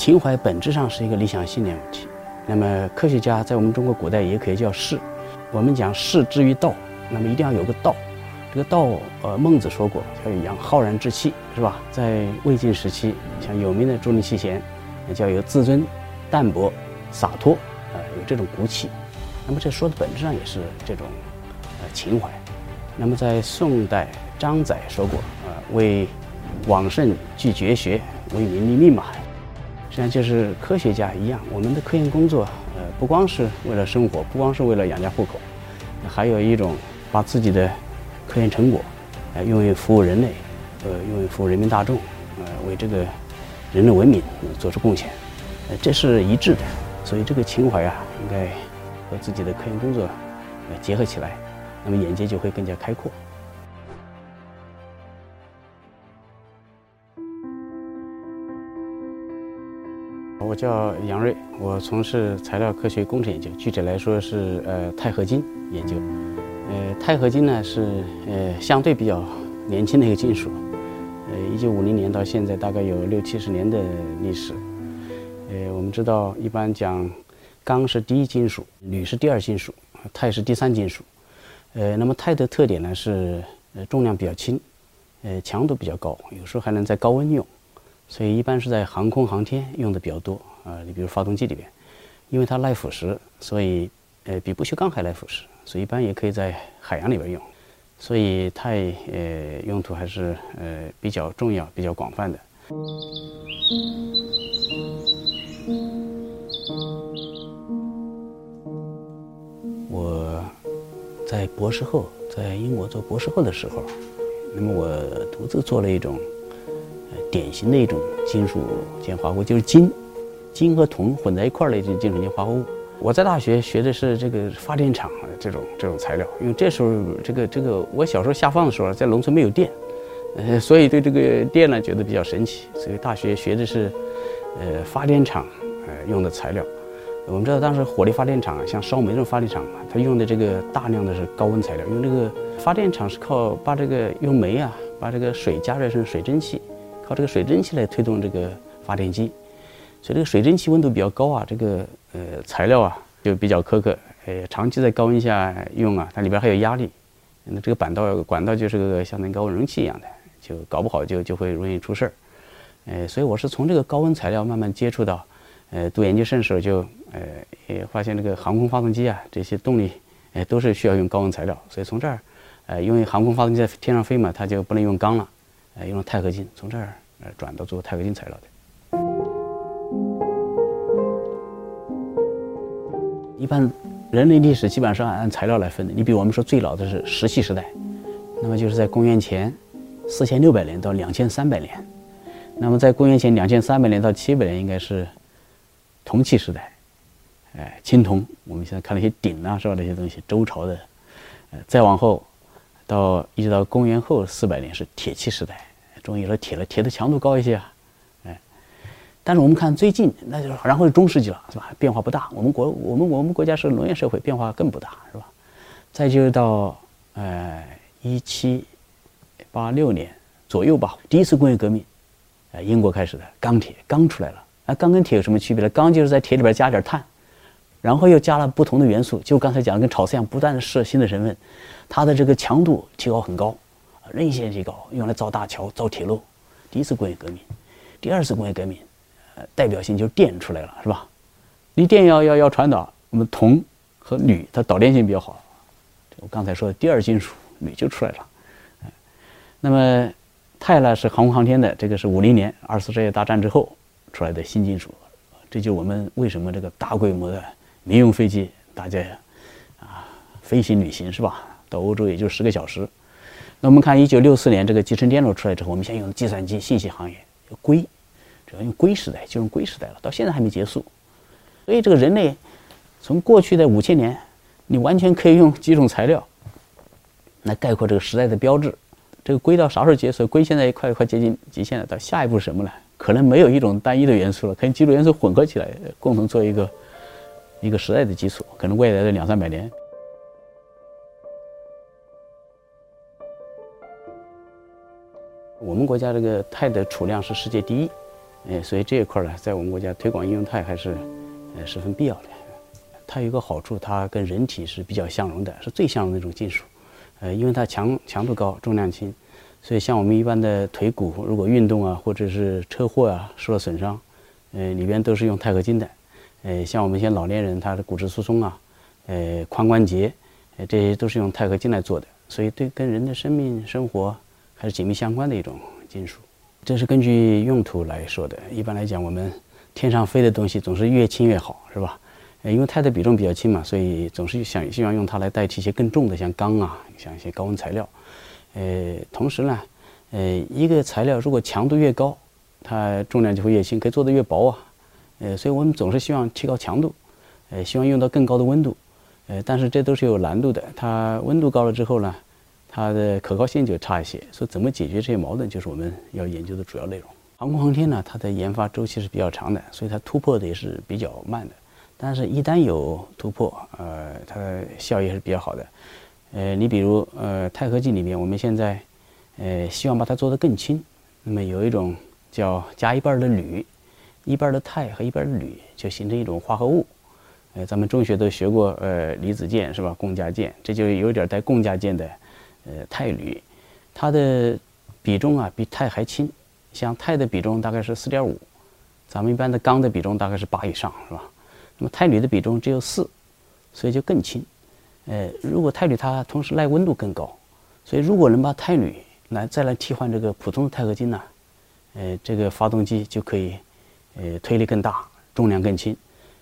情怀本质上是一个理想信念问题。那么科学家在我们中国古代也可以叫士，我们讲士之于道，那么一定要有个道。这个道，呃，孟子说过，要养浩然之气，是吧？在魏晋时期，像有名的朱林七贤，叫有自尊、淡泊、洒脱，呃，有这种骨气。那么这说的本质上也是这种，呃，情怀。那么在宋代，张载说过，啊，为往圣继绝学，为民立命嘛。实际上就是科学家一样，我们的科研工作，呃，不光是为了生活，不光是为了养家糊口，还有一种把自己的。科研成果，呃，用于服务人类，呃，用于服务人民大众，呃，为这个人类文明做出贡献，呃，这是一致的。所以这个情怀啊，应该和自己的科研工作结合起来，那么眼界就会更加开阔。我叫杨瑞，我从事材料科学工程研究，具体来说是呃钛合金研究。呃，钛合金呢是呃相对比较年轻的一个金属，呃，一九五零年到现在大概有六七十年的历史。呃，我们知道一般讲，钢是第一金属，铝是第二金属，钛是第三金属。呃，那么钛的特点呢是呃重量比较轻，呃强度比较高，有时候还能在高温用，所以一般是在航空航天用的比较多啊。你比如发动机里边，因为它耐腐蚀，所以呃比不锈钢还耐腐蚀。所以一般也可以在海洋里边用，所以钛呃用途还是呃比较重要、比较广泛的。我在博士后，在英国做博士后的时候，那么我独自做了一种典型的一种金属键化合物，就是金，金和铜混在一块儿的一种金属键化合物。我在大学学的是这个发电厂这种这种材料，因为这时候这个这个我小时候下放的时候在农村没有电，呃，所以对这个电呢觉得比较神奇，所以大学学的是，呃，发电厂呃用的材料。我们知道当时火力发电厂像烧煤这种发电厂嘛，它用的这个大量的是高温材料，因为这个发电厂是靠把这个用煤啊把这个水加热成水蒸气，靠这个水蒸气来推动这个发电机。所以这个水蒸气温度比较高啊，这个呃材料啊就比较苛刻，呃长期在高温下用啊，它里边还有压力，那这个板道管道就是个像那高温容器一样的，就搞不好就就会容易出事儿，呃所以我是从这个高温材料慢慢接触到，呃读研究生时候就呃也发现这个航空发动机啊这些动力，呃都是需要用高温材料，所以从这儿，呃因为航空发动机在天上飞嘛，它就不能用钢了，呃用了钛合金，从这儿呃转到做钛合金材料的。一般人类历史基本上是按材料来分的。你比如我们说最老的是石器时代，那么就是在公元前四千六百年到两千三百年。那么在公元前两千三百年到七百年应该是铜器时代，哎，青铜。我们现在看那些鼎啊，是吧？那些东西，周朝的。呃，再往后到一直到公元后四百年是铁器时代，终于有了铁了，铁的强度高一些啊。但是我们看最近，那就然后是中世纪了，是吧？变化不大。我们国我们我们国家是农业社会，变化更不大，是吧？再就到呃一七八六年左右吧，第一次工业革命，呃英国开始的钢铁，钢出来了。那钢跟铁有什么区别呢？钢就是在铁里边加点碳，然后又加了不同的元素，就刚才讲的跟炒菜一样，不断的设新的成分，它的这个强度提高很高，韧性提高，用来造大桥、造铁路。第一次工业革命，第二次工业革命。呃代表性就是电出来了，是吧？你电要要要传导，我们铜和铝它导电性比较好。我刚才说的第二金属铝就出来了。那么钛呢是航空航天的，这个是五零年二次世界大战之后出来的新金属。这就我们为什么这个大规模的民用飞机，大家啊飞行旅行是吧？到欧洲也就十个小时。那我们看一九六四年这个集成电路出来之后，我们先用计算机信息行业硅。主要用硅时代，就用硅时代了，到现在还没结束。所以这个人类从过去的五千年，你完全可以用几种材料来概括这个时代的标志。这个硅到啥时候结束？硅现在快快接近极限了。到下一步什么呢？可能没有一种单一的元素了，可能几种元素混合起来，共同做一个一个时代的基础。可能未来的两三百年，我们国家这个钛的储量是世界第一。呃，所以这一块呢，在我们国家推广应用钛还是呃十分必要的。它有一个好处，它跟人体是比较相容的，是最相容的一种金属。呃，因为它强强度高，重量轻，所以像我们一般的腿骨，如果运动啊，或者是车祸啊受了损伤，呃，里边都是用钛合金的。呃，像我们一些老年人，他的骨质疏松啊，呃，髋关节，呃，这些都是用钛合金来做的，所以对跟人的生命生活还是紧密相关的一种金属。这是根据用途来说的。一般来讲，我们天上飞的东西总是越轻越好，是吧？呃，因为钛的比重比较轻嘛，所以总是想希望用它来代替一些更重的，像钢啊，像一些高温材料。呃，同时呢，呃，一个材料如果强度越高，它重量就会越轻，可以做得越薄啊。呃，所以我们总是希望提高强度，呃，希望用到更高的温度。呃，但是这都是有难度的。它温度高了之后呢，它的可靠性就差一些。所以怎么解决这些矛盾，就是我们要研究的主要内容。航空航天呢，它的研发周期是比较长的，所以它突破的也是比较慢的。但是，一旦有突破，呃，它的效益是比较好的。呃，你比如，呃，钛合金里面，我们现在，呃，希望把它做得更轻。那么有一种叫加一半的铝，一半的钛和一半的铝，就形成一种化合物。呃，咱们中学都学过，呃，离子键是吧？共价键，这就有点带共价键的，呃，钛铝，它的比重啊比钛还轻。像钛的比重大概是四点五，咱们一般的钢的比重大概是八以上，是吧？那么钛铝的比重只有四，所以就更轻。呃，如果钛铝它同时耐温度更高，所以如果能把钛铝来再来替换这个普通的钛合金呢，呃，这个发动机就可以，呃，推力更大，重量更轻。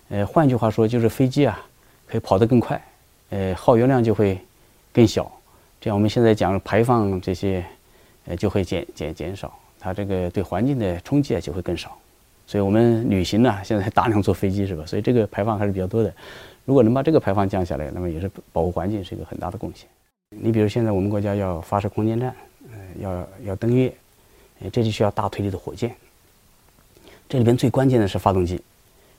呃，换句话说就是飞机啊可以跑得更快，呃，耗油量就会更小。这样我们现在讲排放这些，呃，就会减减减少，它这个对环境的冲击啊就会更少。所以，我们旅行呢，现在大量坐飞机，是吧？所以这个排放还是比较多的。如果能把这个排放降下来，那么也是保护环境是一个很大的贡献。你比如现在我们国家要发射空间站，呃，要要登月，呃，这就需要大推力的火箭。这里边最关键的是发动机。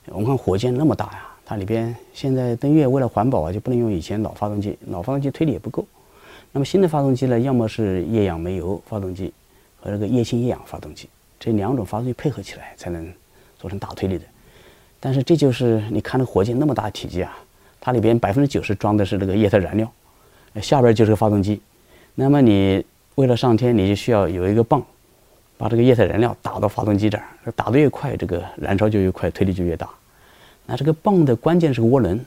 我们看火箭那么大呀，它里边现在登月为了环保啊，就不能用以前老发动机，老发动机推力也不够。那么新的发动机呢，要么是液氧煤油发动机和这个液氢液氧发动机，这两种发动机配合起来才能。做成大推力的，但是这就是你看那火箭那么大体积啊，它里边百分之九十装的是那个液态燃料，下边就是个发动机。那么你为了上天，你就需要有一个泵，把这个液态燃料打到发动机这儿，打得越快，这个燃烧就越快，推力就越大。那这个泵的关键是个涡轮，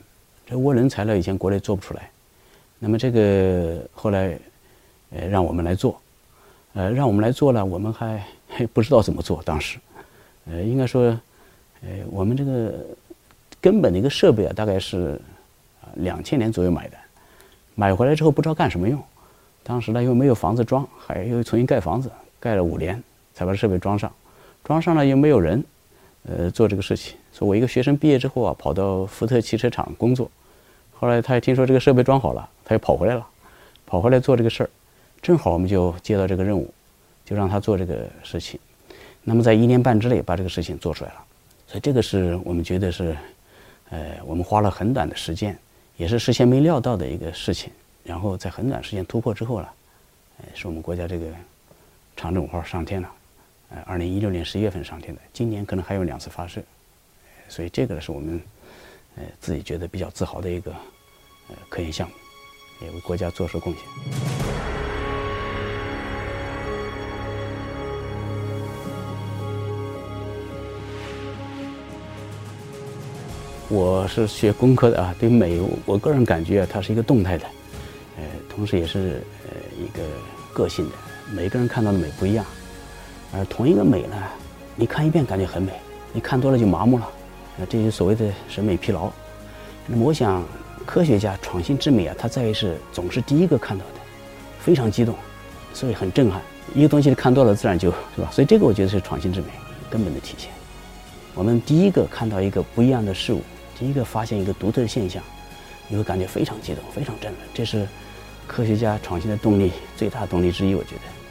这涡轮材料以前国内做不出来，那么这个后来呃让我们来做，呃让我们来做了，我们还还不知道怎么做，当时。呃，应该说，呃，我们这个根本的一个设备啊，大概是啊两千年左右买的，买回来之后不知道干什么用。当时呢又没有房子装，还又重新盖房子，盖了五年才把设备装上。装上了又没有人，呃，做这个事情。所以我一个学生毕业之后啊，跑到福特汽车厂工作，后来他也听说这个设备装好了，他又跑回来了，跑回来做这个事儿。正好我们就接到这个任务，就让他做这个事情。那么在一年半之内把这个事情做出来了，所以这个是我们觉得是，呃，我们花了很短的时间，也是事先没料到的一个事情。然后在很短时间突破之后呢，呃，是我们国家这个长征五号上天了，呃，二零一六年十一月份上天的，今年可能还有两次发射，所以这个呢是我们呃自己觉得比较自豪的一个呃科研项目，也为国家做出贡献。我是学工科的啊，对美，我个人感觉啊，它是一个动态的，呃，同时也是呃一个个性的。每个人看到的美不一样，而同一个美呢，你看一遍感觉很美，你看多了就麻木了，呃，这就所谓的审美疲劳。那么我想，科学家创新之美啊，它在于是总是第一个看到的，非常激动，所以很震撼。一个东西看多了，自然就是吧？所以这个我觉得是创新之美根本的体现。我们第一个看到一个不一样的事物。第一个发现一个独特的现象，你会感觉非常激动、非常震撼，这是科学家创新的动力最大动力之一，我觉得。